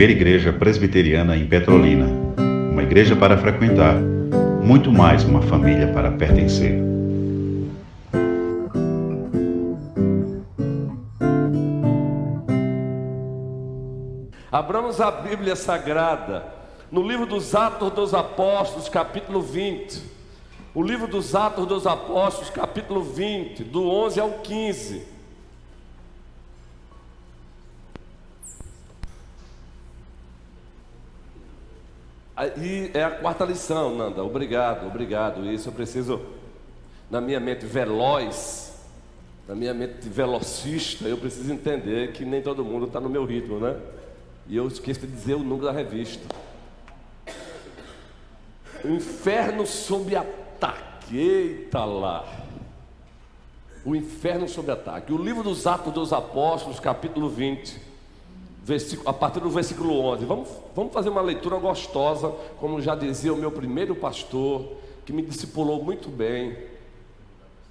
primeira igreja presbiteriana em Petrolina. Uma igreja para frequentar, muito mais uma família para pertencer. Abramos a Bíblia Sagrada no livro dos Atos dos Apóstolos, capítulo 20. O livro dos Atos dos Apóstolos, capítulo 20, do 11 ao 15. E é a quarta lição, Nanda. Obrigado, obrigado. Isso eu preciso, na minha mente veloz, na minha mente velocista, eu preciso entender que nem todo mundo está no meu ritmo, né? E eu esqueço de dizer o número da revista. O inferno sob ataque. Eita lá. O inferno sob ataque. O livro dos Atos dos Apóstolos, capítulo 20 a partir do versículo 11. Vamos, vamos fazer uma leitura gostosa, como já dizia o meu primeiro pastor, que me discipulou muito bem,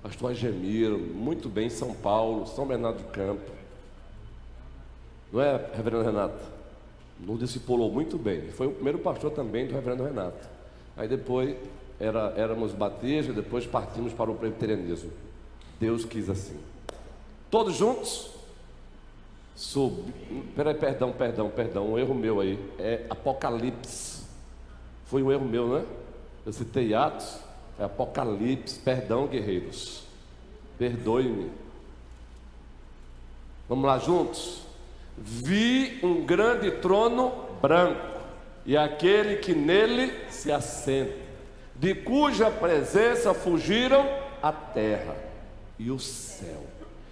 pastor Agemiro, muito bem em São Paulo, São Bernardo do Campo. Não é, reverendo Renato? Nos discipulou muito bem. Foi o primeiro pastor também do reverendo Renato. Aí depois era, éramos batistas, depois partimos para o presbiterianismo. Deus quis assim. Todos juntos? Sob. Peraí, perdão, perdão, perdão, um erro meu aí. É Apocalipse. Foi um erro meu, né? Eu citei Atos, é Apocalipse. Perdão, guerreiros. Perdoe-me. Vamos lá juntos? Vi um grande trono branco e aquele que nele se assenta, de cuja presença fugiram a terra e o céu,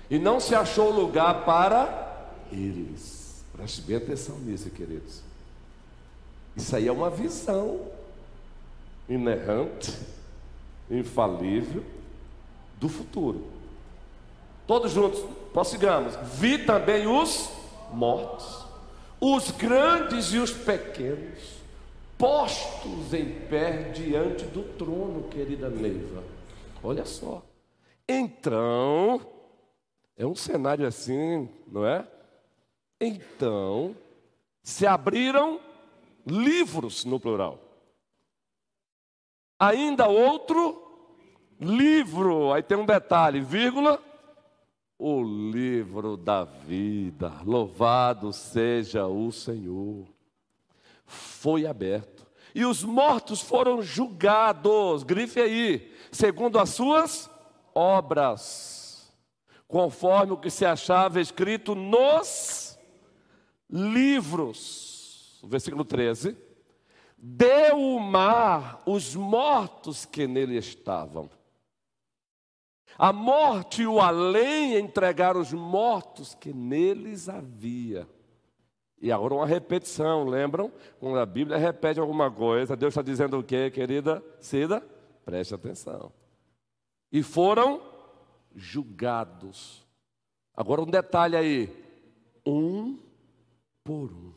e não se achou lugar para eles. Preste bem atenção nisso, queridos. Isso aí é uma visão inerrante, infalível do futuro. Todos juntos, prossigamos. Vi também os mortos, os grandes e os pequenos, postos em pé diante do trono, querida Neiva. Olha só. Então, é um cenário assim, não é? Então, se abriram livros no plural. Ainda outro livro, aí tem um detalhe, vírgula, o livro da vida. Louvado seja o Senhor. Foi aberto. E os mortos foram julgados, grife aí, segundo as suas obras, conforme o que se achava escrito nos livros, versículo 13, deu o mar os mortos que nele estavam. A morte e o além entregaram os mortos que neles havia. E agora uma repetição, lembram? Quando a Bíblia repete alguma coisa, Deus está dizendo o quê, querida Cida? Preste atenção. E foram julgados. Agora um detalhe aí. Um por um.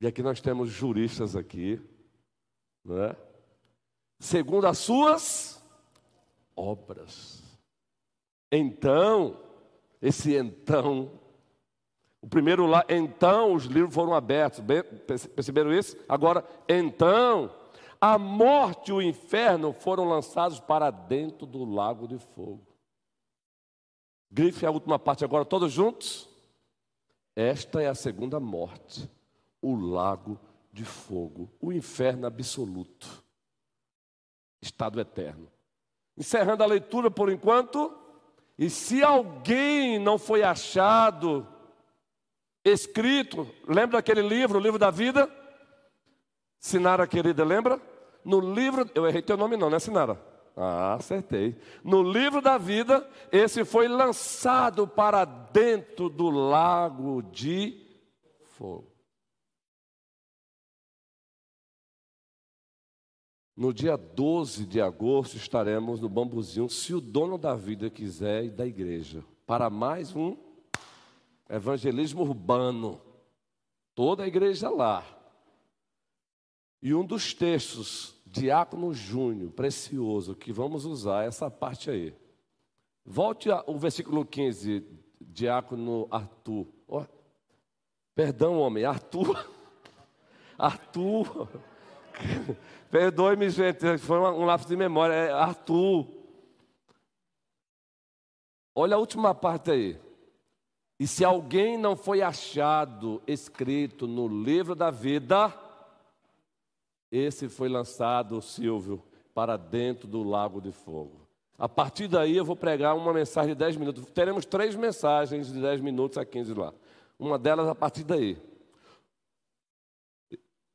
E aqui nós temos juristas aqui, não é? Segundo as suas obras. Então, esse então, o primeiro lá, então os livros foram abertos, perceberam isso? Agora, então, a morte e o inferno foram lançados para dentro do lago de fogo. Grife a última parte agora, todos juntos. Esta é a segunda morte, o lago de fogo, o inferno absoluto, estado eterno. Encerrando a leitura por enquanto, e se alguém não foi achado escrito, lembra daquele livro, o livro da vida? Sinara querida, lembra? No livro, eu errei teu nome não, né, Sinara? Ah, acertei. No livro da vida, esse foi lançado para dentro do lago de fogo. No dia 12 de agosto estaremos no Bambuzinho, se o dono da vida quiser, e da igreja, para mais um evangelismo urbano. Toda a igreja lá. E um dos textos Diácono Júnior, precioso, que vamos usar essa parte aí. Volte ao versículo 15, Diácono Arthur. Oh. Perdão, homem, Arthur. Arthur. Perdoe-me, gente, foi um lápis de memória. É Arthur. Olha a última parte aí. E se alguém não foi achado escrito no livro da vida, esse foi lançado, Silvio, para dentro do lago de fogo. A partir daí eu vou pregar uma mensagem de 10 minutos. Teremos três mensagens de 10 minutos a 15 lá. Uma delas a partir daí.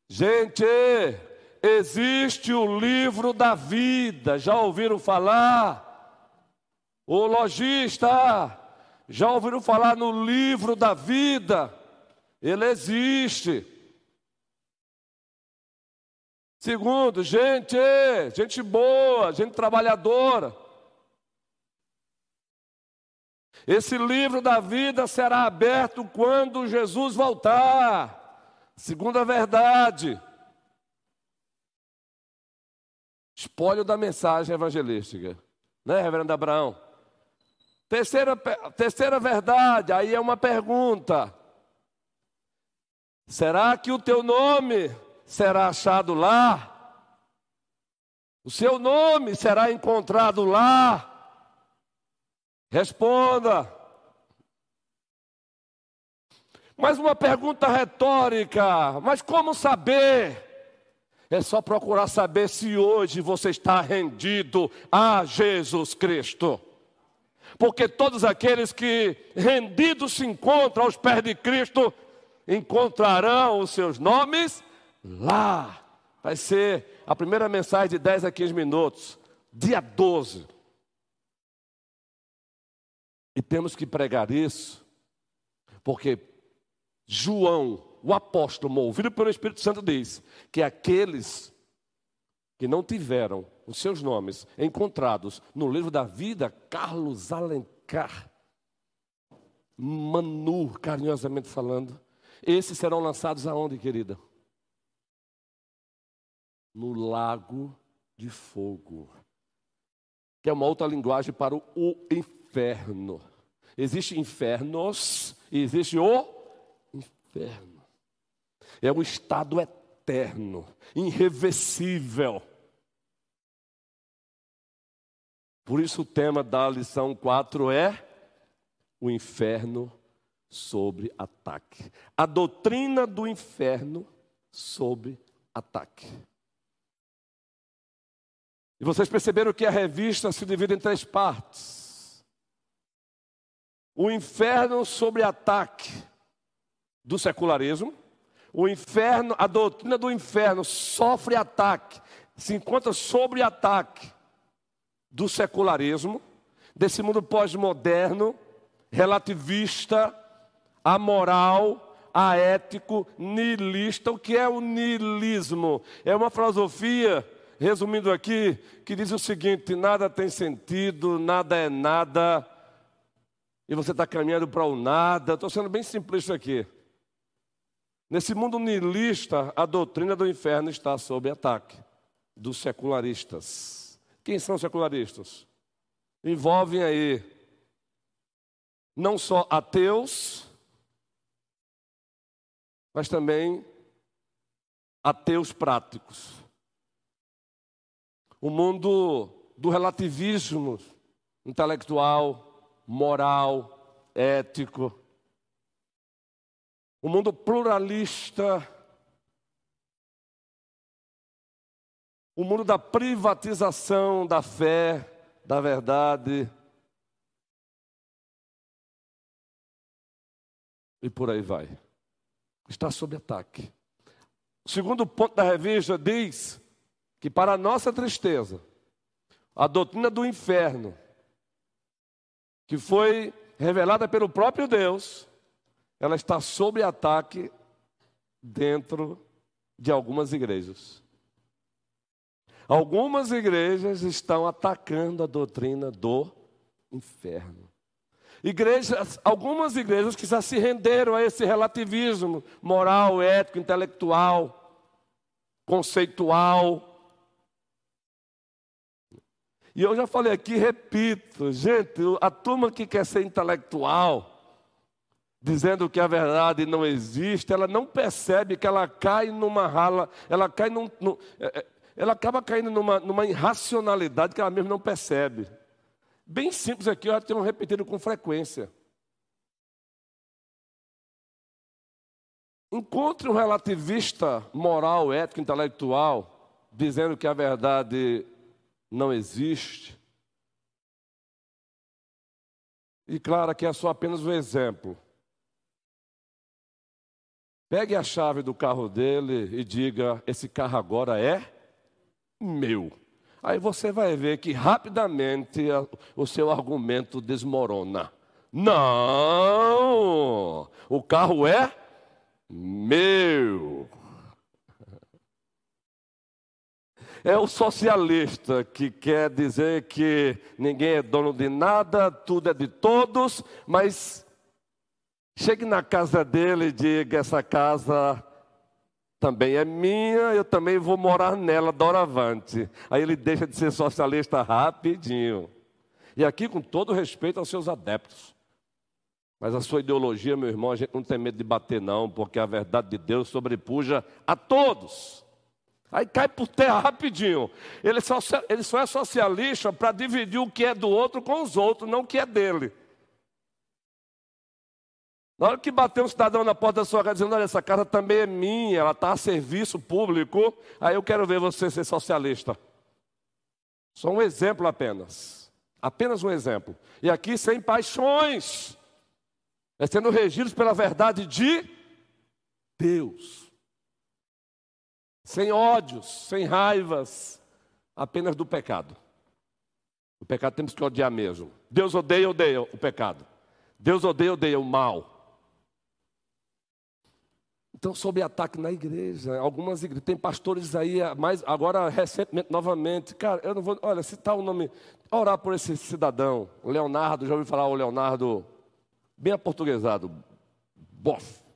Gente, existe o livro da vida. Já ouviram falar? O lojista, já ouviram falar no livro da vida? Ele existe. Segundo, gente, gente boa, gente trabalhadora. Esse livro da vida será aberto quando Jesus voltar. Segunda verdade. Espólio da mensagem evangelística. Né, reverendo Abraão? Terceira, terceira verdade, aí é uma pergunta. Será que o teu nome será achado lá? O seu nome será encontrado lá? Responda. Mas uma pergunta retórica: mas como saber? É só procurar saber se hoje você está rendido a Jesus Cristo. Porque todos aqueles que rendidos se encontram aos pés de Cristo encontrarão os seus nomes lá. Vai ser a primeira mensagem de 10 a 15 minutos, dia 12. E temos que pregar isso, porque João, o apóstolo, movido pelo Espírito Santo, diz que aqueles que não tiveram os seus nomes encontrados no livro da vida, Carlos Alencar, Manu, carinhosamente falando, esses serão lançados aonde, querida? No lago de fogo, que é uma outra linguagem para o inferno. Existe infernos e existe o inferno. É um estado eterno, irreversível. Por isso o tema da lição 4 é o inferno sobre ataque. A doutrina do inferno sob ataque. E vocês perceberam que a revista se divide em três partes o inferno sobre ataque do secularismo, o inferno, a doutrina do inferno sofre ataque, se encontra sobre ataque do secularismo, desse mundo pós-moderno, relativista, amoral, aético, nihilista. O que é o nihilismo? É uma filosofia, resumindo aqui, que diz o seguinte: nada tem sentido, nada é nada e você está caminhando para o nada. Estou sendo bem simplista aqui. Nesse mundo nihilista, a doutrina do inferno está sob ataque dos secularistas. Quem são os secularistas? Envolvem aí não só ateus, mas também ateus práticos. O mundo do relativismo intelectual, moral, ético. O mundo pluralista. O mundo da privatização da fé, da verdade. E por aí vai. Está sob ataque. O segundo ponto da revista diz que, para nossa tristeza, a doutrina do inferno que foi revelada pelo próprio Deus, ela está sob ataque dentro de algumas igrejas. Algumas igrejas estão atacando a doutrina do inferno. Igrejas, algumas igrejas que já se renderam a esse relativismo moral, ético, intelectual, conceitual, e eu já falei aqui, repito, gente, a turma que quer ser intelectual, dizendo que a verdade não existe, ela não percebe que ela cai numa rala, ela cai num, num é, é, ela acaba caindo numa, numa irracionalidade que ela mesma não percebe. Bem simples aqui, eu já tenho repetido com frequência. Encontre um relativista moral, ético, intelectual, dizendo que a verdade não existe. E claro, aqui é só apenas um exemplo. Pegue a chave do carro dele e diga: esse carro agora é meu. Aí você vai ver que rapidamente o seu argumento desmorona. Não! O carro é meu. É o socialista que quer dizer que ninguém é dono de nada, tudo é de todos, mas chegue na casa dele e diga: essa casa também é minha, eu também vou morar nela doravante. Aí ele deixa de ser socialista rapidinho. E aqui, com todo respeito aos seus adeptos. Mas a sua ideologia, meu irmão, a gente não tem medo de bater, não, porque a verdade de Deus sobrepuja a todos. Aí cai por terra rapidinho. Ele só, ele só é socialista para dividir o que é do outro com os outros, não o que é dele. Na hora que bater um cidadão na porta da sua casa dizendo, olha, essa casa também é minha, ela está a serviço público, aí eu quero ver você ser socialista. Só um exemplo apenas. Apenas um exemplo. E aqui sem paixões. É sendo regidos pela verdade de Deus. Sem ódios, sem raivas, apenas do pecado. O pecado temos que odiar mesmo. Deus odeia, odeia o pecado. Deus odeia, odeia o mal. Então, sob ataque na igreja, algumas igrejas, tem pastores aí, mas agora recentemente, novamente, cara, eu não vou, olha, citar o nome, orar por esse cidadão, Leonardo, já ouviu falar o Leonardo, bem aportuguesado, bof.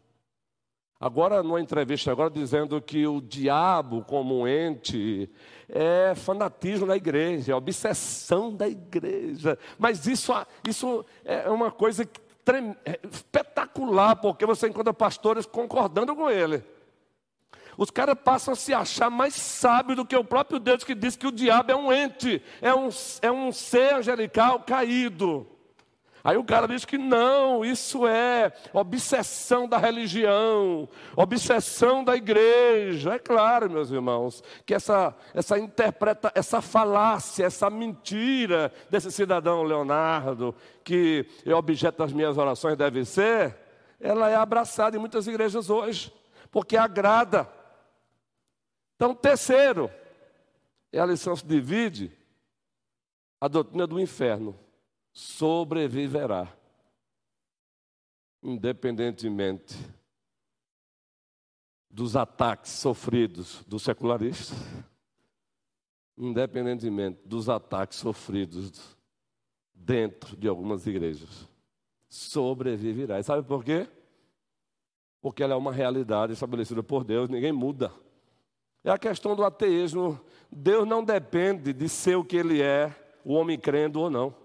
Agora, numa entrevista, agora dizendo que o diabo, como um ente, é fanatismo da igreja, é obsessão da igreja. Mas isso, isso é uma coisa que é, espetacular, porque você encontra pastores concordando com ele. Os caras passam a se achar mais sábios do que o próprio Deus que diz que o diabo é um ente, é um, é um ser angelical caído. Aí o cara diz que não, isso é obsessão da religião, obsessão da igreja. É claro, meus irmãos, que essa, essa interpreta, essa falácia, essa mentira desse cidadão Leonardo, que é objeto das minhas orações, deve ser, ela é abraçada em muitas igrejas hoje, porque agrada. Então, terceiro, é a lição se divide a doutrina do inferno sobreviverá, independentemente dos ataques sofridos dos secularistas, independentemente dos ataques sofridos dentro de algumas igrejas. Sobreviverá. E sabe por quê? Porque ela é uma realidade estabelecida por Deus, ninguém muda. É a questão do ateísmo. Deus não depende de ser o que ele é, o homem crendo ou não.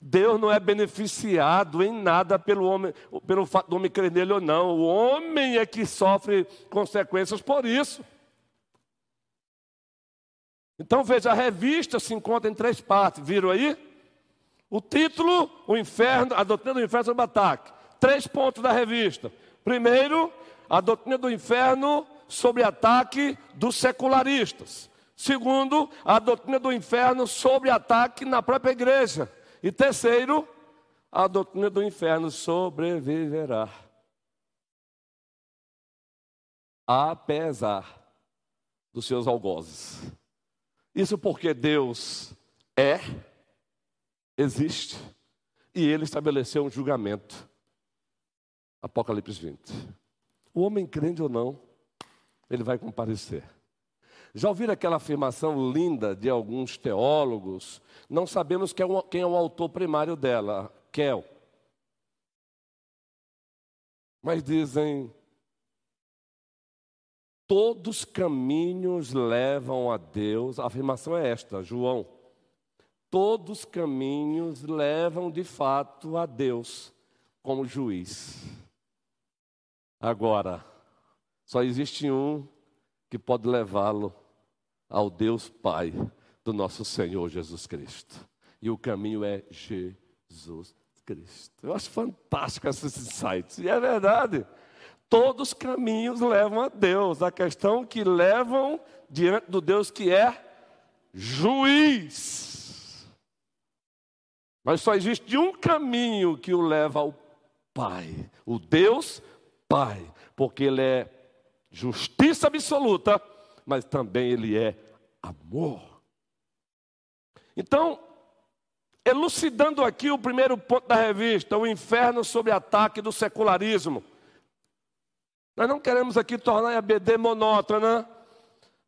Deus não é beneficiado em nada pelo, homem, pelo fato do homem crer nele ou não. O homem é que sofre consequências por isso. Então veja, a revista se encontra em três partes. Viram aí? O título, o inferno, a doutrina do inferno sobre ataque. Três pontos da revista. Primeiro, a doutrina do inferno sobre ataque dos secularistas. Segundo, a doutrina do inferno sobre ataque na própria igreja. E terceiro, a doutrina do inferno sobreviverá. Apesar dos seus algozes. Isso porque Deus é, existe, e Ele estabeleceu um julgamento. Apocalipse 20. O homem crente ou não, ele vai comparecer. Já ouviram aquela afirmação linda de alguns teólogos? Não sabemos quem é o, quem é o autor primário dela, Kel. Mas dizem: todos caminhos levam a Deus. A afirmação é esta, João. Todos caminhos levam de fato a Deus. como juiz. Agora, só existe um que pode levá-lo ao Deus Pai do nosso Senhor Jesus Cristo. E o caminho é Jesus Cristo. Eu acho fantástico esses insights. E é verdade. Todos os caminhos levam a Deus. A questão que levam diante do Deus que é juiz. Mas só existe um caminho que o leva ao Pai, o Deus Pai, porque Ele é justiça absoluta, mas também Ele é amor. Então, elucidando aqui o primeiro ponto da revista, o inferno sob ataque do secularismo. Nós não queremos aqui tornar a BD monótona.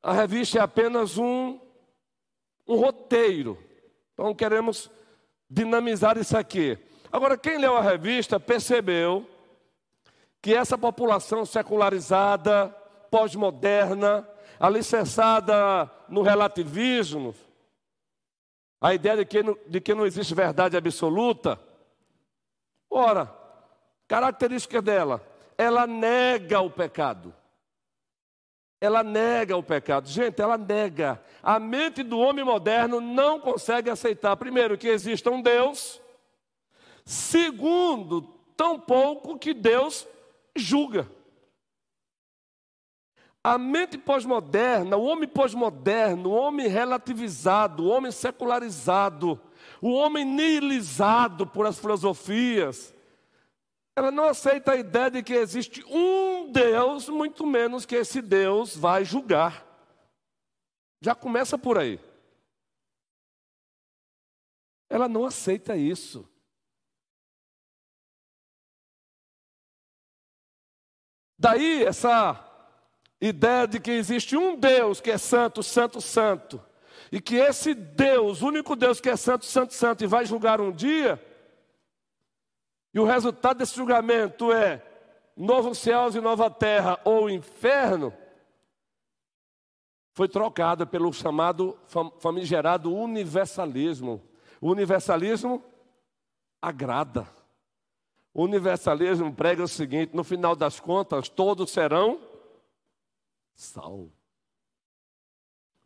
A revista é apenas um, um roteiro. Então queremos dinamizar isso aqui. Agora, quem leu a revista percebeu que essa população secularizada, pós-moderna, alicerçada no relativismo, a ideia de que, de que não existe verdade absoluta. Ora, característica dela, ela nega o pecado. Ela nega o pecado. Gente, ela nega. A mente do homem moderno não consegue aceitar, primeiro, que exista um Deus. Segundo, tão pouco que Deus julga. A mente pós-moderna, o homem pós-moderno, o homem relativizado, o homem secularizado, o homem nihilizado por as filosofias, ela não aceita a ideia de que existe um Deus, muito menos que esse Deus vai julgar. Já começa por aí. Ela não aceita isso. Daí essa ideia de que existe um Deus que é santo, santo, santo, e que esse Deus, o único Deus que é santo, santo, santo, e vai julgar um dia, e o resultado desse julgamento é novos céus e nova terra ou inferno, foi trocada pelo chamado famigerado universalismo. O universalismo agrada. O universalismo prega o seguinte: no final das contas, todos serão salvos.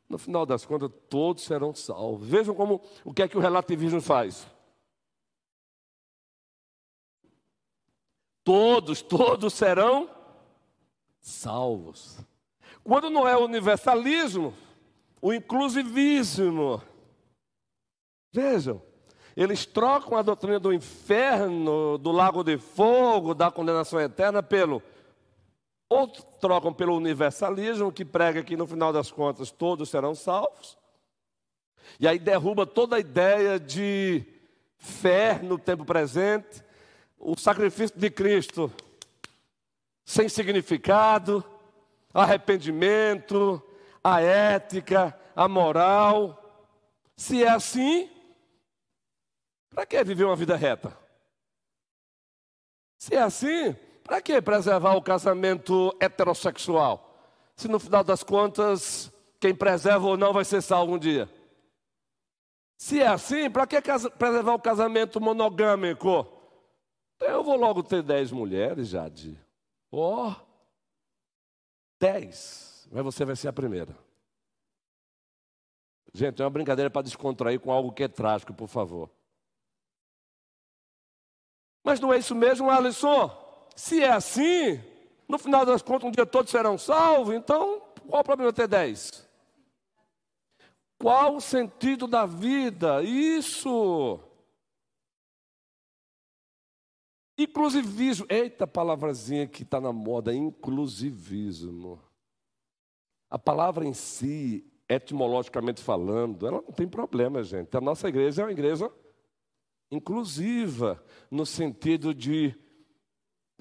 No final das contas, todos serão salvos. Vejam como o que é que o relativismo faz. Todos, todos serão salvos. Quando não é o universalismo, o inclusivismo. Vejam, eles trocam a doutrina do inferno, do lago de fogo, da condenação eterna, pelo Outros trocam pelo universalismo, que prega que no final das contas todos serão salvos. E aí derruba toda a ideia de fé no tempo presente, o sacrifício de Cristo sem significado, arrependimento, a ética, a moral. Se é assim, para que viver uma vida reta? Se é assim, para que preservar o casamento heterossexual? Se no final das contas, quem preserva ou não vai ser salvo um dia. Se é assim, para que preservar o casamento monogâmico? Eu vou logo ter dez mulheres, Jade. Ó, oh, dez. Mas você vai ser a primeira. Gente, é uma brincadeira para descontrair com algo que é trágico, por favor. Mas não é isso mesmo, Alisson? Se é assim, no final das contas, um dia todos serão salvos, então qual o problema ter dez? Qual o sentido da vida? Isso. Inclusivismo. Eita palavrazinha que está na moda, inclusivismo. A palavra em si, etimologicamente falando, ela não tem problema, gente. A nossa igreja é uma igreja inclusiva, no sentido de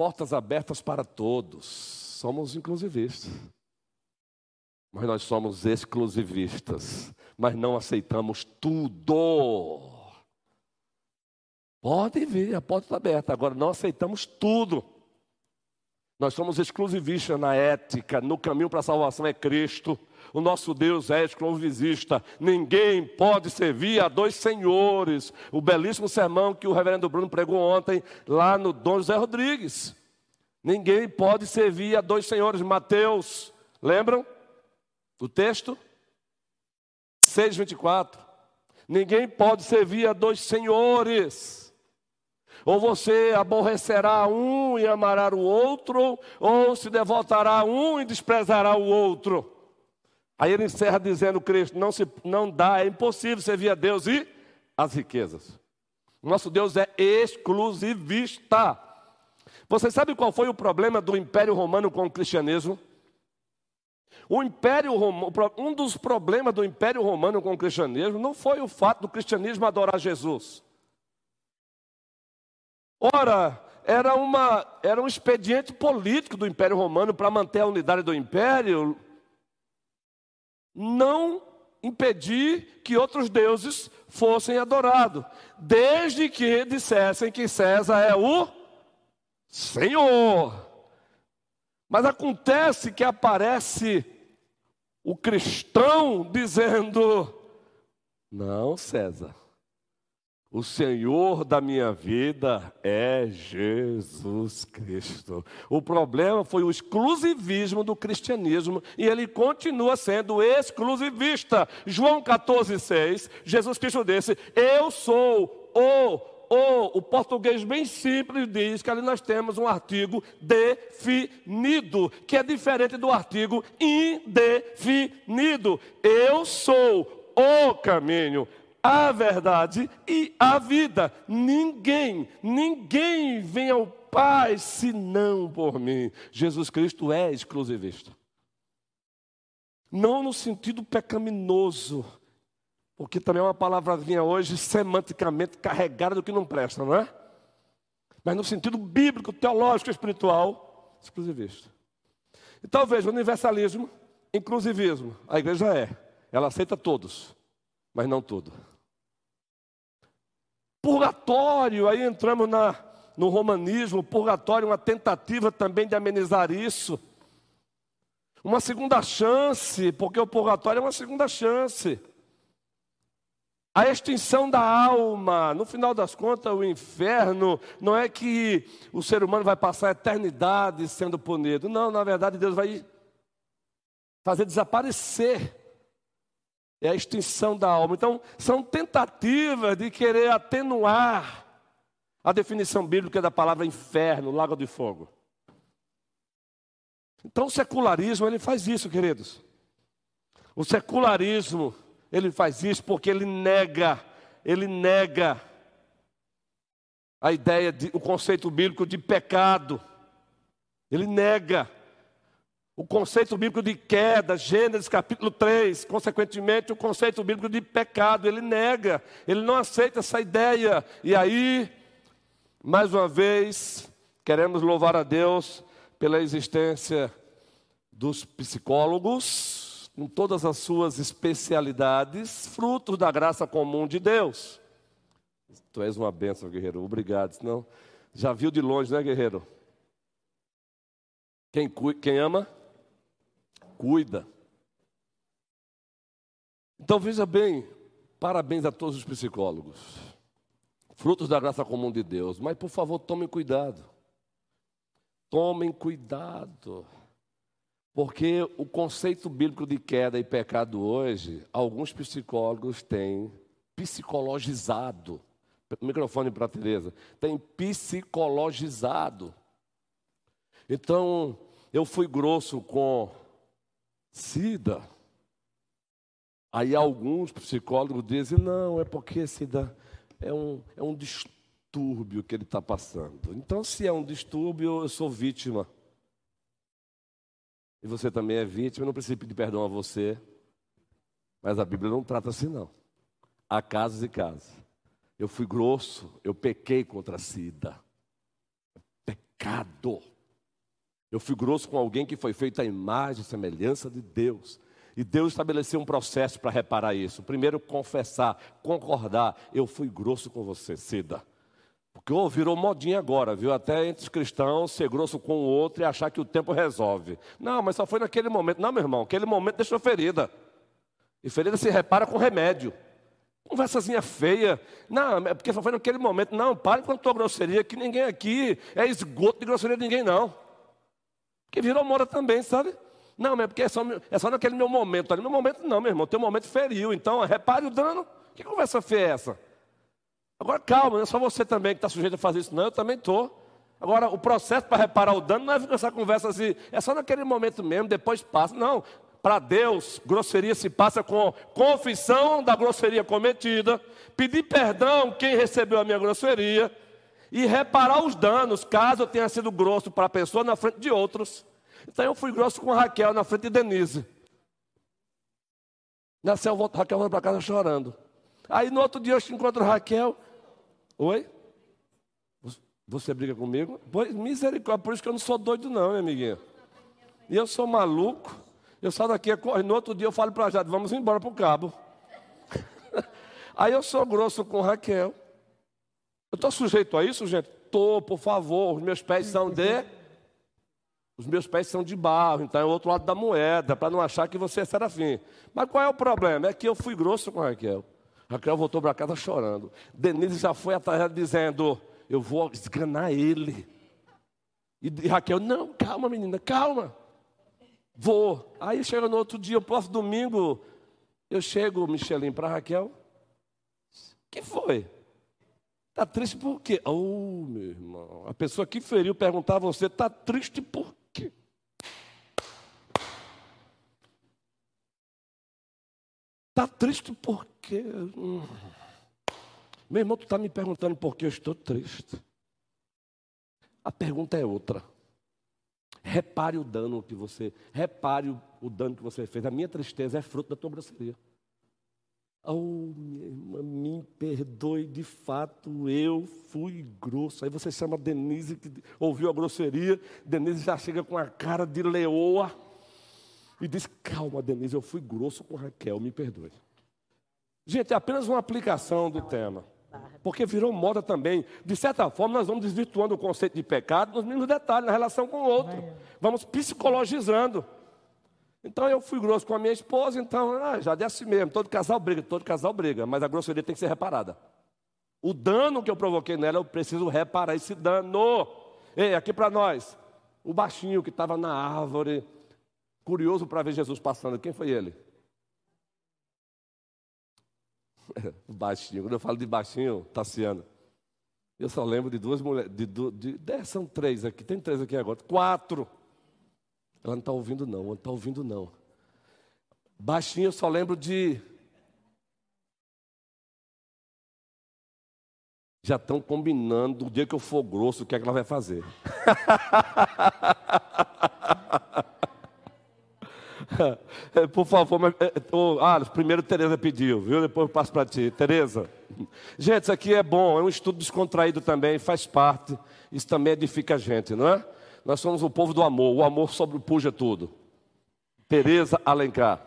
portas abertas para todos. Somos inclusivistas. Mas nós somos exclusivistas. Mas não aceitamos tudo. Pode vir, a porta está aberta. Agora não aceitamos tudo. Nós somos exclusivistas na ética, no caminho para a salvação é Cristo. O nosso Deus é exclusivista. Ninguém pode servir a dois senhores. O belíssimo sermão que o reverendo Bruno pregou ontem lá no Dom José Rodrigues. Ninguém pode servir a dois senhores. Mateus, lembram? O texto? 6,24. Ninguém pode servir a dois senhores. Ou você aborrecerá um e amará o outro, ou se devotará a um e desprezará o outro. Aí ele encerra dizendo: Cristo, não, se, não dá, é impossível servir a Deus e as riquezas. Nosso Deus é exclusivista. Você sabe qual foi o problema do Império Romano com o cristianismo? O Império Romano, um dos problemas do Império Romano com o cristianismo não foi o fato do cristianismo adorar Jesus. Ora, era, uma, era um expediente político do Império Romano para manter a unidade do Império, não impedir que outros deuses fossem adorados, desde que dissessem que César é o Senhor. Mas acontece que aparece o cristão dizendo: Não, César, o Senhor da minha vida é Jesus Cristo. O problema foi o exclusivismo do cristianismo e ele continua sendo exclusivista. João 14,6, Jesus Cristo disse: Eu sou o o, o português bem simples diz que ali nós temos um artigo definido, que é diferente do artigo indefinido. Eu sou o caminho, a verdade e a vida. Ninguém, ninguém vem ao Pai senão por mim. Jesus Cristo é exclusivista. Não no sentido pecaminoso, porque também é uma palavrinha hoje semanticamente carregada do que não presta, não é? Mas no sentido bíblico, teológico, espiritual, exclusivista. Então veja, universalismo, inclusivismo, a igreja é, ela aceita todos, mas não tudo. Purgatório, aí entramos na, no romanismo, purgatório, uma tentativa também de amenizar isso. Uma segunda chance, porque o purgatório é uma segunda chance. A extinção da alma, no final das contas, o inferno, não é que o ser humano vai passar a eternidade sendo punido. Não, na verdade, Deus vai fazer desaparecer é a extinção da alma. Então, são tentativas de querer atenuar a definição bíblica da palavra inferno, lago de fogo. Então, o secularismo, ele faz isso, queridos. O secularismo, ele faz isso porque ele nega, ele nega a ideia de o conceito bíblico de pecado. Ele nega o conceito bíblico de queda, Gênesis capítulo 3, consequentemente o conceito bíblico de pecado, ele nega, ele não aceita essa ideia. E aí, mais uma vez, queremos louvar a Deus pela existência dos psicólogos, com todas as suas especialidades, frutos da graça comum de Deus. Tu és uma bênção, guerreiro. Obrigado. Senão, já viu de longe, né, guerreiro? Quem, quem ama? Cuida. Então veja bem, parabéns a todos os psicólogos, frutos da graça comum de Deus, mas por favor tomem cuidado. Tomem cuidado. Porque o conceito bíblico de queda e pecado hoje, alguns psicólogos têm psicologizado. Microfone para Tereza. Tem psicologizado. Então, eu fui grosso com SIDA. Aí alguns psicólogos dizem, não, é porque SIDA é um, é um distúrbio que ele está passando. Então, se é um distúrbio, eu sou vítima. E você também é vítima, eu não preciso pedir perdão a você. Mas a Bíblia não trata assim, não. Há casos e casos. Eu fui grosso, eu pequei contra a SIDA. Pecado. Eu fui grosso com alguém que foi feito à imagem e semelhança de Deus. E Deus estabeleceu um processo para reparar isso. Primeiro, confessar, concordar. Eu fui grosso com você, Cida. Porque oh, virou modinha agora, viu? Até entre os cristãos ser grosso com o outro e achar que o tempo resolve. Não, mas só foi naquele momento. Não, meu irmão, aquele momento deixou ferida. E ferida se repara com remédio. Conversazinha feia. Não, é porque só foi naquele momento. Não, pare com a tua grosseria, que ninguém aqui é esgoto de grosseria de ninguém, não. Porque virou moda também, sabe? Não, mas é porque é só, é só naquele meu momento. Ali, meu momento não, meu irmão. Teu momento feriu. Então, repare o dano. Que conversa feia é essa? Agora, calma, não é só você também que está sujeito a fazer isso, não. Eu também estou. Agora, o processo para reparar o dano não é ficar essa conversa assim, é só naquele momento mesmo, depois passa. Não, para Deus, grosseria se passa com confissão da grosseria cometida, pedir perdão quem recebeu a minha grosseria e reparar os danos, caso eu tenha sido grosso para a pessoa na frente de outros. Então eu fui grosso com a Raquel na frente de Denise. Nasceu, volta, Raquel volta para casa chorando. Aí no outro dia eu te encontro Raquel. Oi? Você briga comigo? Pois, misericórdia, por isso que eu não sou doido, não, minha amiguinha. E eu sou maluco. Eu saio daqui, no outro dia eu falo para Jade, vamos embora para o cabo. Aí eu sou grosso com Raquel. Eu estou sujeito a isso, gente? Estou, por favor. Os meus pés são de. Os meus pés são de barro, então é o outro lado da moeda, para não achar que você é serafim. Mas qual é o problema? É que eu fui grosso com Raquel. Raquel voltou para casa chorando. Denise já foi atrás dizendo: Eu vou esganar ele. E Raquel, não, calma, menina, calma. Vou. Aí chega no outro dia, o próximo domingo, eu chego, Michelin, para Raquel. que foi? Está triste por quê? Oh, meu irmão. A pessoa que feriu perguntar a você, está triste por quê? Está triste por quê? Meu irmão, tu está me perguntando por que eu estou triste. A pergunta é outra. Repare o dano que você, repare o dano que você fez. A minha tristeza é fruto da tua grosseria. Oh, minha irmã, me perdoe, de fato, eu fui grosso. Aí você chama Denise, que ouviu a grosseria, Denise já chega com a cara de leoa e diz: Calma, Denise, eu fui grosso com Raquel, me perdoe. Gente, é apenas uma aplicação do tema. Porque virou moda também. De certa forma, nós vamos desvirtuando o conceito de pecado nos mínimos detalhes, na relação com o outro. Vamos psicologizando. Então eu fui grosso com a minha esposa, então ah, já desce mesmo. Todo casal briga, todo casal briga, mas a grosseria tem que ser reparada. O dano que eu provoquei nela, eu preciso reparar esse dano. Ei, aqui para nós, o baixinho que estava na árvore, curioso para ver Jesus passando, quem foi ele? baixinho. Quando eu falo de baixinho, Tassiano, eu só lembro de duas mulheres. De, de, de, são três aqui, tem três aqui agora. Quatro. Ela não está ouvindo, não. Ela não está ouvindo, não. Baixinho, eu só lembro de. Já estão combinando o dia que eu for grosso, o que é que ela vai fazer. É, por favor, mas, oh, ah, primeiro Tereza pediu, viu? Depois eu passo para ti. Tereza. Gente, isso aqui é bom, é um estudo descontraído também, faz parte. Isso também edifica a gente, não é? Nós somos o povo do amor, o amor sobrepuja tudo. Tereza Alencar.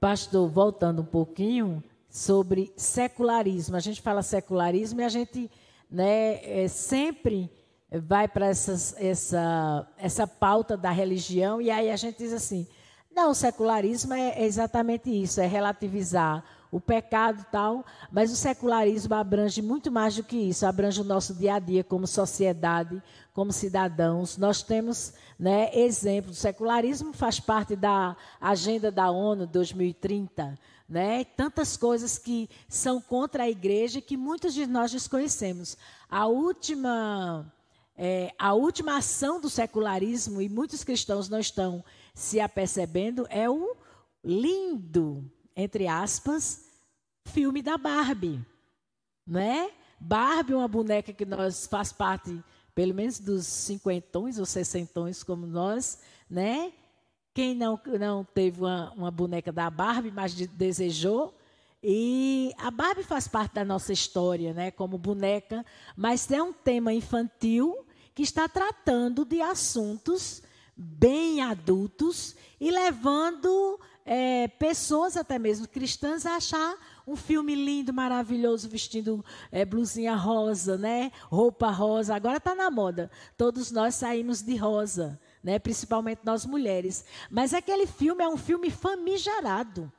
Pastor, voltando um pouquinho sobre secularismo. A gente fala secularismo e a gente né, é, sempre vai para essa, essa pauta da religião e aí a gente diz assim, não, o secularismo é exatamente isso, é relativizar o pecado e tal, mas o secularismo abrange muito mais do que isso, abrange o nosso dia a dia como sociedade, como cidadãos. Nós temos né, exemplos. O secularismo faz parte da agenda da ONU 2030, né? Tantas coisas que são contra a igreja que muitos de nós desconhecemos. A última, é, a última ação do secularismo, e muitos cristãos não estão se apercebendo, é o lindo, entre aspas, filme da Barbie. Não é? Barbie é uma boneca que nós faz parte, pelo menos dos cinquentões ou sessentões como nós, né? Quem não, não teve uma, uma boneca da Barbie, mas de, desejou, e a Barbie faz parte da nossa história, né, como boneca, mas é um tema infantil que está tratando de assuntos bem adultos e levando é, pessoas, até mesmo cristãs, a achar um filme lindo, maravilhoso, vestindo é, blusinha rosa, né? Roupa rosa. Agora está na moda. Todos nós saímos de rosa, né? Principalmente nós mulheres. Mas aquele filme é um filme famigerado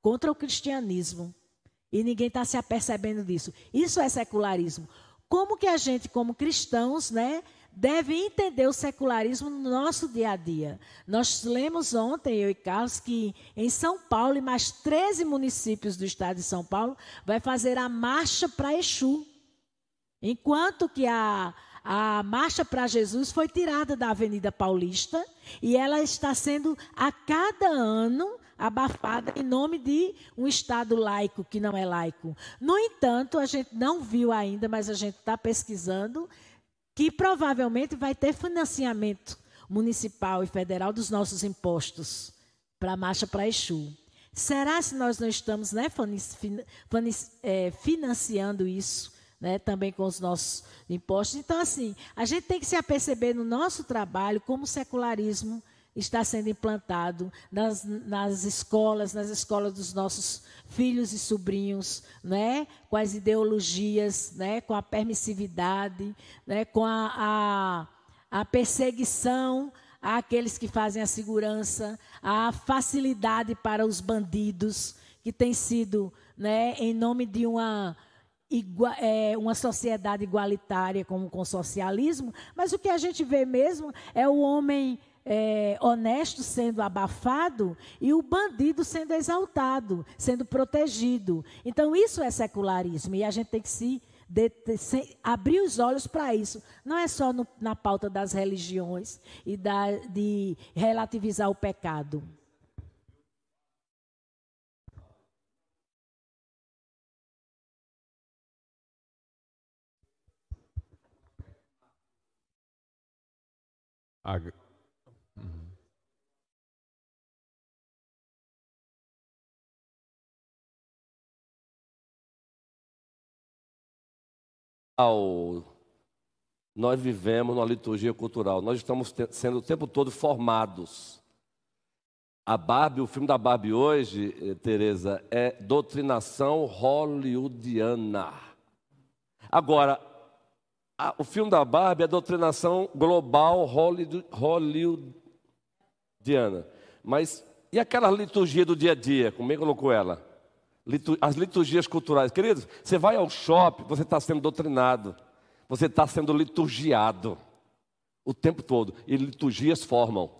contra o cristianismo. E ninguém está se apercebendo disso. Isso é secularismo. Como que a gente, como cristãos, né, deve entender o secularismo no nosso dia a dia? Nós lemos ontem, eu e Carlos, que em São Paulo e mais 13 municípios do estado de São Paulo vai fazer a marcha para Exu. Enquanto que a, a marcha para Jesus foi tirada da Avenida Paulista e ela está sendo a cada ano abafada em nome de um Estado laico que não é laico. No entanto, a gente não viu ainda, mas a gente está pesquisando, que provavelmente vai ter financiamento municipal e federal dos nossos impostos para a marcha para Exu. Será se nós não estamos né, é, financiando isso né, também com os nossos impostos? Então, assim, a gente tem que se aperceber no nosso trabalho como secularismo está sendo implantado nas, nas escolas, nas escolas dos nossos filhos e sobrinhos, né? com as ideologias, né? com a permissividade, né? com a, a, a perseguição àqueles que fazem a segurança, a facilidade para os bandidos, que tem sido né? em nome de uma é, uma sociedade igualitária como com o socialismo, mas o que a gente vê mesmo é o homem é, honesto sendo abafado e o bandido sendo exaltado, sendo protegido. Então, isso é secularismo e a gente tem que se, se abrir os olhos para isso. Não é só no, na pauta das religiões e da, de relativizar o pecado. Nós vivemos numa liturgia cultural. Nós estamos sendo o tempo todo formados. A Barbie, o filme da Barbie hoje, eh, Tereza, é doutrinação hollywoodiana. Agora, a, o filme da Barbie é doutrinação global hollywoodiana. Mas e aquela liturgia do dia a dia? Como é que colocou ela? As liturgias culturais. Queridos, você vai ao shopping, você está sendo doutrinado, você está sendo liturgiado o tempo todo. E liturgias formam,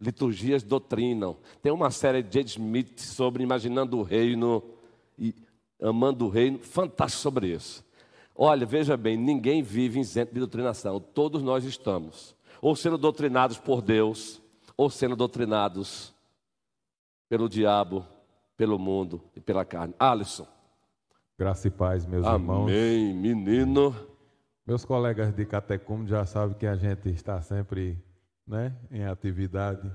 liturgias doutrinam. Tem uma série de J. Smith sobre imaginando o reino e amando o reino, fantástico sobre isso. Olha, veja bem, ninguém vive isento de doutrinação, todos nós estamos, ou sendo doutrinados por Deus, ou sendo doutrinados pelo diabo, pelo mundo e pela carne. Alisson. Graça e paz, meus Amém, irmãos. Amém, menino. Meus colegas de Catecum já sabem que a gente está sempre né, em atividade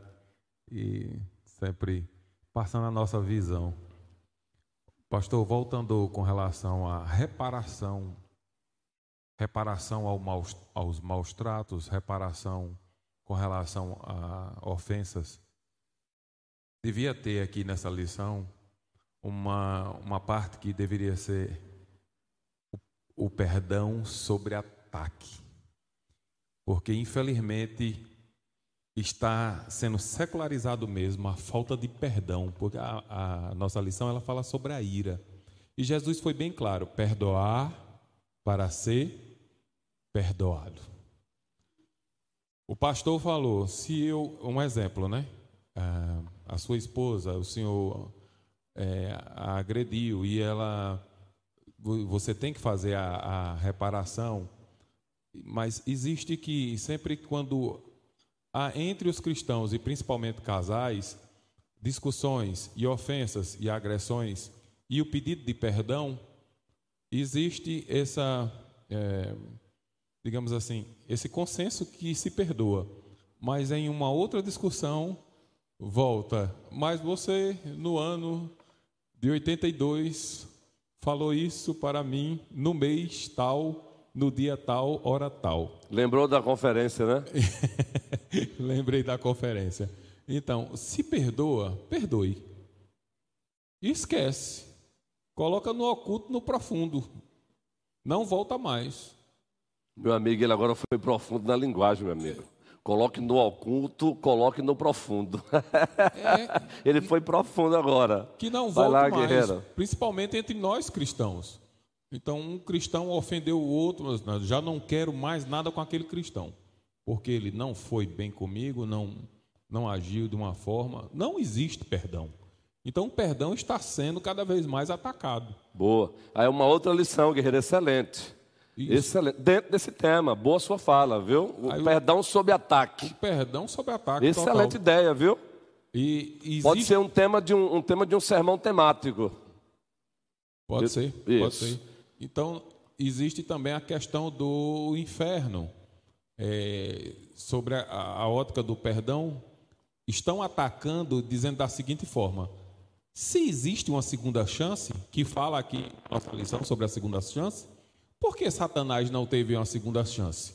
e sempre passando a nossa visão. Pastor, voltando com relação à reparação, reparação ao maus, aos maus tratos, reparação com relação a ofensas, devia ter aqui nessa lição uma, uma parte que deveria ser o, o perdão sobre ataque. Porque, infelizmente, está sendo secularizado mesmo a falta de perdão, porque a, a, nossa lição ela fala sobre a ira. E Jesus foi bem claro: perdoar para ser perdoado. O pastor falou, se eu, um exemplo, né? Ah, a sua esposa, o senhor é, a agrediu e ela você tem que fazer a, a, reparação, mas existe que sempre quando há entre os cristãos e principalmente casais discussões e ofensas e agressões e o pedido de perdão, existe essa, é, digamos assim, esse consenso que se perdoa, mas em uma outra discussão volta. Mas você no ano de 82 falou isso para mim no mês tal, no dia tal, hora tal. Lembrou da conferência, né? Lembrei da conferência. Então, se perdoa, perdoe. Esquece. coloca no oculto, no profundo. Não volta mais. Meu amigo, ele agora foi profundo na linguagem, meu amigo. Coloque no oculto, coloque no profundo. É, ele foi profundo agora. Que não volta lá, mais, guerreiro. principalmente entre nós cristãos. Então, um cristão ofendeu o outro, mas já não quero mais nada com aquele cristão, porque ele não foi bem comigo, não, não agiu de uma forma. Não existe perdão. Então, o perdão está sendo cada vez mais atacado. Boa. Aí, uma outra lição, guerreiro, excelente. Isso. Excelente. Dentro desse tema, boa sua fala, viu? O Aí, perdão sob ataque. O perdão sob ataque. Excelente total. ideia, viu? E existe... Pode ser um tema, de um, um, tema de um sermão temático. Pode ser, Isso. pode ser. Então, existe também a questão do inferno. É, sobre a, a ótica do perdão, estão atacando dizendo da seguinte forma: se existe uma segunda chance, que fala aqui nossa lição sobre a segunda chance, por que Satanás não teve uma segunda chance?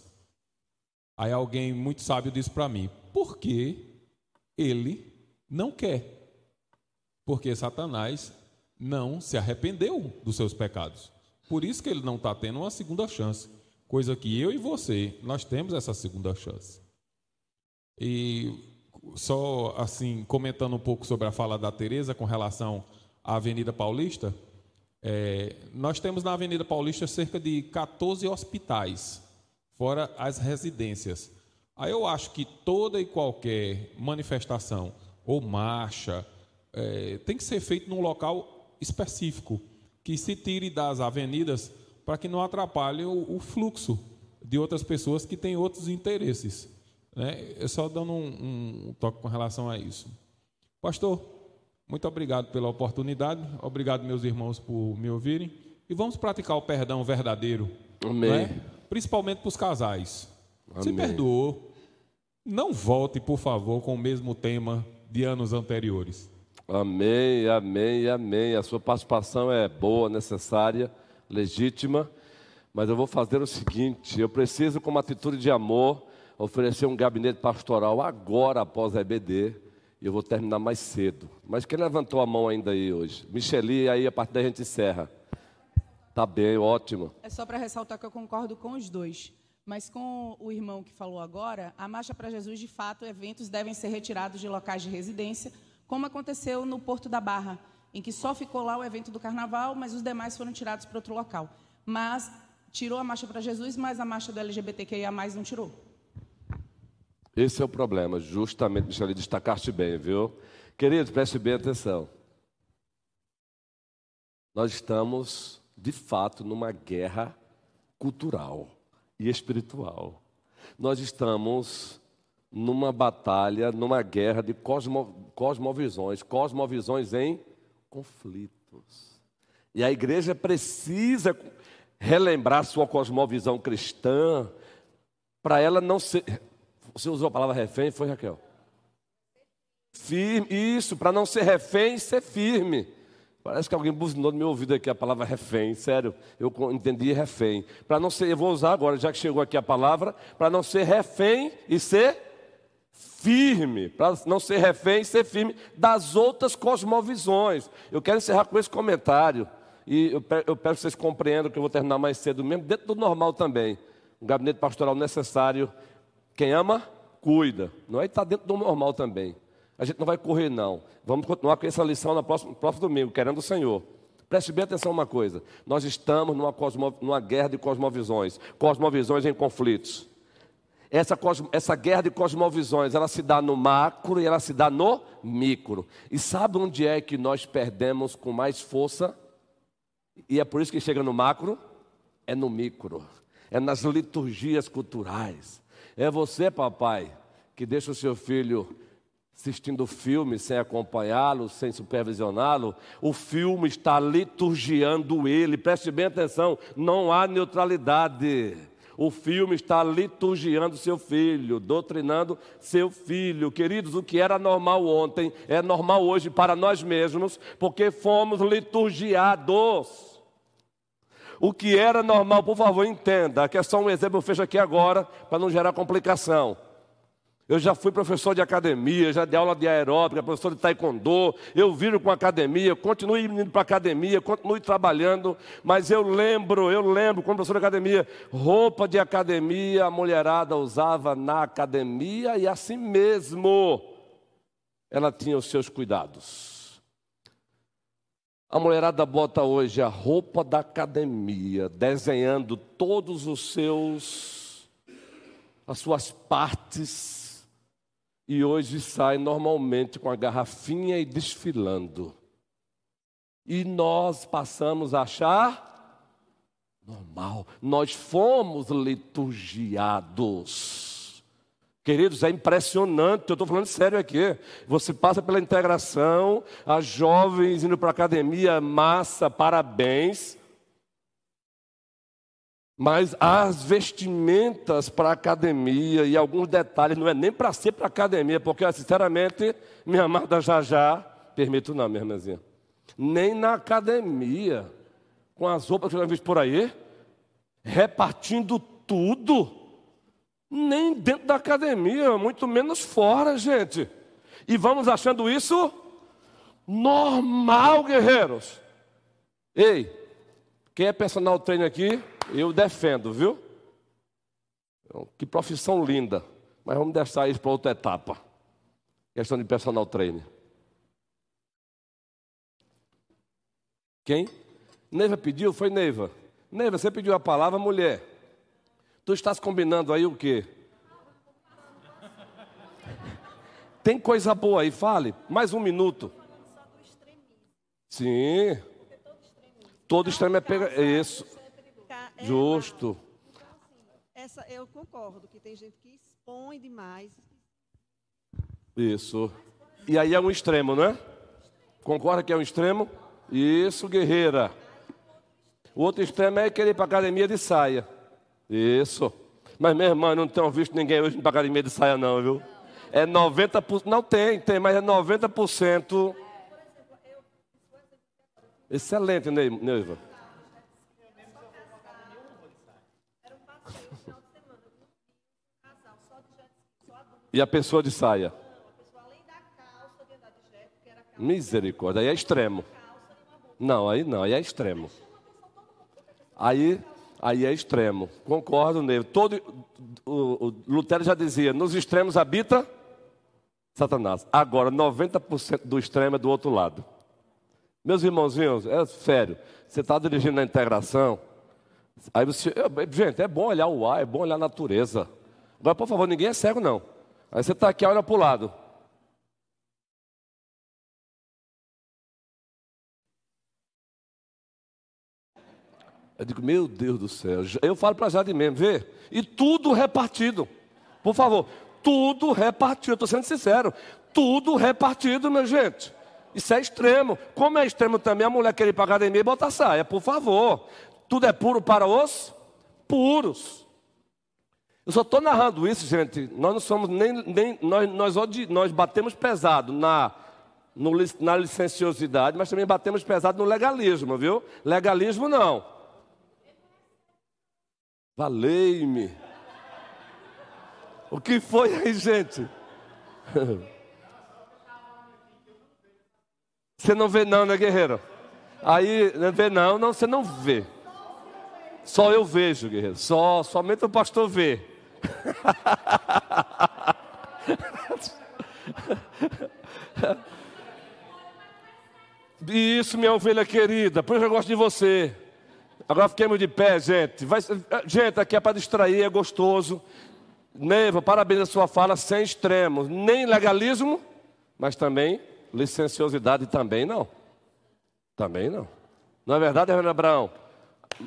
Aí alguém muito sábio disse para mim: porque ele não quer. Porque Satanás não se arrependeu dos seus pecados. Por isso que ele não está tendo uma segunda chance. Coisa que eu e você, nós temos essa segunda chance. E só assim, comentando um pouco sobre a fala da Tereza com relação à Avenida Paulista, é, nós temos na Avenida Paulista cerca de 14 hospitais, fora as residências. Aí eu acho que toda e qualquer manifestação ou marcha é, tem que ser feito num local específico que se tire das avenidas para que não atrapalhe o, o, fluxo de outras pessoas que têm outros interesses. Né? É só dando um, um toque com relação a isso. Pastor, muito obrigado pela oportunidade, obrigado, meus irmãos, por me ouvirem. E vamos praticar o perdão verdadeiro. Amém. Né? Principalmente para os casais. Amém. Se perdoou, não volte, por favor, com o mesmo tema de anos anteriores. Amém, amém, amém. A sua participação é boa, necessária, legítima, mas eu vou fazer o seguinte: eu preciso, como atitude de amor, oferecer um gabinete pastoral agora após a EBD, e eu vou terminar mais cedo. Mas quem levantou a mão ainda aí hoje? Micheli, aí a partir da gente encerra. Tá bem, ótimo. É só para ressaltar que eu concordo com os dois. Mas com o irmão que falou agora, a Marcha para Jesus, de fato, eventos devem ser retirados de locais de residência como aconteceu no Porto da Barra, em que só ficou lá o evento do carnaval, mas os demais foram tirados para outro local. Mas tirou a marcha para Jesus, mas a marcha do LGBTQIA não tirou. Esse é o problema, justamente, Michele, destacaste bem, viu? Queridos, preste bem atenção. Nós estamos, de fato, numa guerra cultural e espiritual. Nós estamos numa batalha, numa guerra de cosmo, cosmovisões, cosmovisões em conflitos. E a igreja precisa relembrar sua cosmovisão cristã, para ela não ser. Você usou a palavra refém, foi Raquel? Firme, isso, para não ser refém, ser firme. Parece que alguém buzinou no meu ouvido aqui a palavra refém, sério, eu entendi refém. Para não ser, eu vou usar agora, já que chegou aqui a palavra, para não ser refém e ser firme, para não ser refém, ser firme das outras cosmovisões. Eu quero encerrar com esse comentário, e eu peço que vocês compreendam que eu vou terminar mais cedo mesmo, dentro do normal também. Um gabinete pastoral necessário. Quem ama, cuida. Não é estar dentro do normal também. A gente não vai correr, não. Vamos continuar com essa lição no próximo, próximo domingo, querendo o Senhor. Preste bem atenção uma coisa. Nós estamos numa, cosmo, numa guerra de cosmovisões. Cosmovisões em conflitos. Essa, essa guerra de cosmovisões, ela se dá no macro e ela se dá no micro. E sabe onde é que nós perdemos com mais força? E é por isso que chega no macro? É no micro. É nas liturgias culturais. É você, papai, que deixa o seu filho assistindo filme sem acompanhá-lo, sem supervisioná-lo, o filme está liturgiando ele. Preste bem atenção, não há neutralidade. O filme está liturgiando seu filho, doutrinando seu filho. Queridos, o que era normal ontem é normal hoje para nós mesmos, porque fomos liturgiados. O que era normal, por favor, entenda. Aqui é só um exemplo, eu fecho aqui agora, para não gerar complicação. Eu já fui professor de academia, já dei aula de aeróbica, professor de taekwondo. Eu viro com academia, continue indo para academia, continue trabalhando. Mas eu lembro, eu lembro, como professor de academia, roupa de academia a mulherada usava na academia e assim mesmo ela tinha os seus cuidados. A mulherada bota hoje a roupa da academia, desenhando todos os seus as suas partes e hoje sai normalmente com a garrafinha e desfilando. E nós passamos a achar normal. Nós fomos liturgiados. Queridos, é impressionante, eu estou falando sério aqui. Você passa pela integração, as jovens indo para a academia, massa, parabéns. Mas as vestimentas para a academia e alguns detalhes, não é nem para ser para a academia, porque, sinceramente, minha amada já já, permito não, minha irmãzinha, nem na academia, com as roupas que eu já vi por aí, repartindo tudo nem dentro da academia, muito menos fora, gente. E vamos achando isso normal, guerreiros. Ei, quem é personal trainer aqui, eu defendo, viu? Que profissão linda. Mas vamos deixar isso para outra etapa. Questão de personal trainer. Quem? Neiva pediu? Foi Neiva. Neiva, você pediu a palavra, mulher. Tu estás combinando aí o quê? Tem coisa boa aí, fale. Mais um minuto. Sim. Todo extremo é pega. Isso. Justo. Essa, eu concordo que tem gente que expõe demais. Isso. E aí é um extremo, não é? Concorda que é um extremo? Isso, guerreira. O outro extremo é querer ir para academia de saia. Isso. Mas, minha irmã, não tenho visto ninguém hoje no academia de saia, não, viu? É 90%. Não tem, tem, mas é 90%. Excelente, Neiva. E a pessoa de saia? Misericórdia, aí é extremo. Não, aí não, aí é extremo. Aí aí é extremo. Concordo nele. Todo, o, o Lutero já dizia: nos extremos habita Satanás. Agora, 90% do extremo é do outro lado. Meus irmãozinhos, é sério. Você está dirigindo na integração. Aí você. Gente, é bom olhar o ar, é bom olhar a natureza. Agora, por favor, ninguém é cego, não. Aí você está aqui, olha para o lado. Eu digo, meu Deus do céu. Eu falo para Jade mesmo, vê? E tudo repartido. Por favor, tudo repartido. Estou sendo sincero. Tudo repartido, minha gente. Isso é extremo. Como é extremo também a mulher querer ir para a academia e botar saia, por favor. Tudo é puro para os puros. Eu só estou narrando isso, gente. Nós não somos nem. nem nós, nós, nós batemos pesado na, no, na licenciosidade, mas também batemos pesado no legalismo, viu? Legalismo não. Valei-me. O que foi aí, gente? Você não vê não, né, guerreiro? Aí, não vê não, não, você não vê. Só eu vejo, guerreiro. Só, somente o pastor vê. Isso, minha ovelha querida, por isso eu gosto de você. Agora fiquemos de pé, gente. Vai, gente, aqui é para distrair, é gostoso. Neiva, parabéns a sua fala sem extremos. Nem legalismo, mas também licenciosidade também não. Também não. Não é verdade, Reverendo Abraão?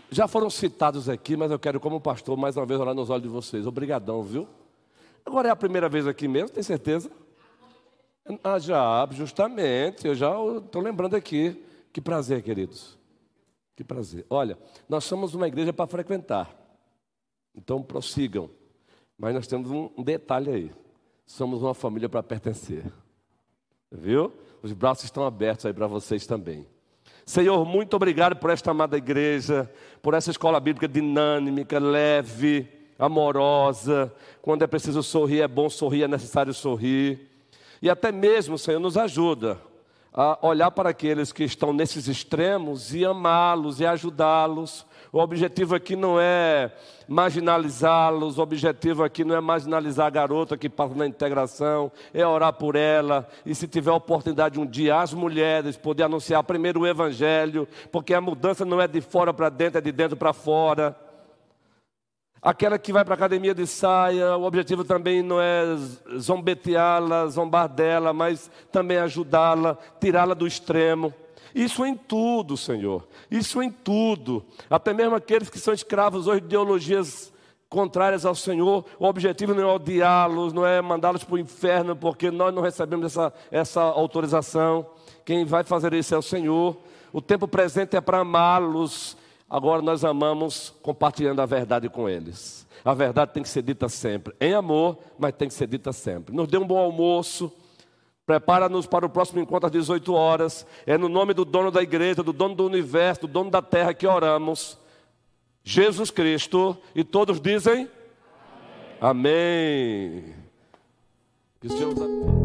Já foram citados aqui, mas eu quero, como pastor, mais uma vez olhar nos olhos de vocês. Obrigadão, viu? Agora é a primeira vez aqui mesmo, tem certeza? Ah, já, justamente. Eu já estou lembrando aqui. Que prazer, queridos. Que prazer. Olha, nós somos uma igreja para frequentar. Então prossigam. Mas nós temos um, detalhe aí. Somos uma família para pertencer. Viu? Os braços estão abertos aí para vocês também. Senhor, muito obrigado por esta amada igreja, por essa escola bíblica dinâmica, leve, amorosa. Quando é preciso sorrir, é bom sorrir, é necessário sorrir. E até mesmo, Senhor, nos ajuda a olhar para aqueles que estão nesses extremos e amá-los e ajudá-los. O objetivo aqui não é marginalizá-los, o objetivo aqui não é marginalizar a garota que passa na integração, é orar por ela. E se tiver oportunidade um dia, as mulheres poder anunciar primeiro o Evangelho, porque a mudança não é de fora para dentro, é de dentro para fora. Aquela que vai para a academia de saia, o objetivo também não é zombeteá-la, zombar dela, mas também ajudá-la, tirá-la do extremo. Isso em tudo, Senhor. Isso em tudo. Até mesmo aqueles que são escravos hoje de ideologias contrárias ao Senhor, o objetivo não é odiá-los, não é mandá-los para o inferno, porque nós não recebemos essa, essa autorização. Quem vai fazer isso é o Senhor. O tempo presente é para amá-los, Agora nós amamos compartilhando a verdade com eles. A verdade tem que ser dita sempre, em amor, mas tem que ser dita sempre. Nos dê um bom almoço. Prepara-nos para o próximo encontro às 18 horas. É no nome do dono da igreja, do dono do universo, do dono da terra que oramos. Jesus Cristo. E todos dizem: Amém. Amém. Que o Senhor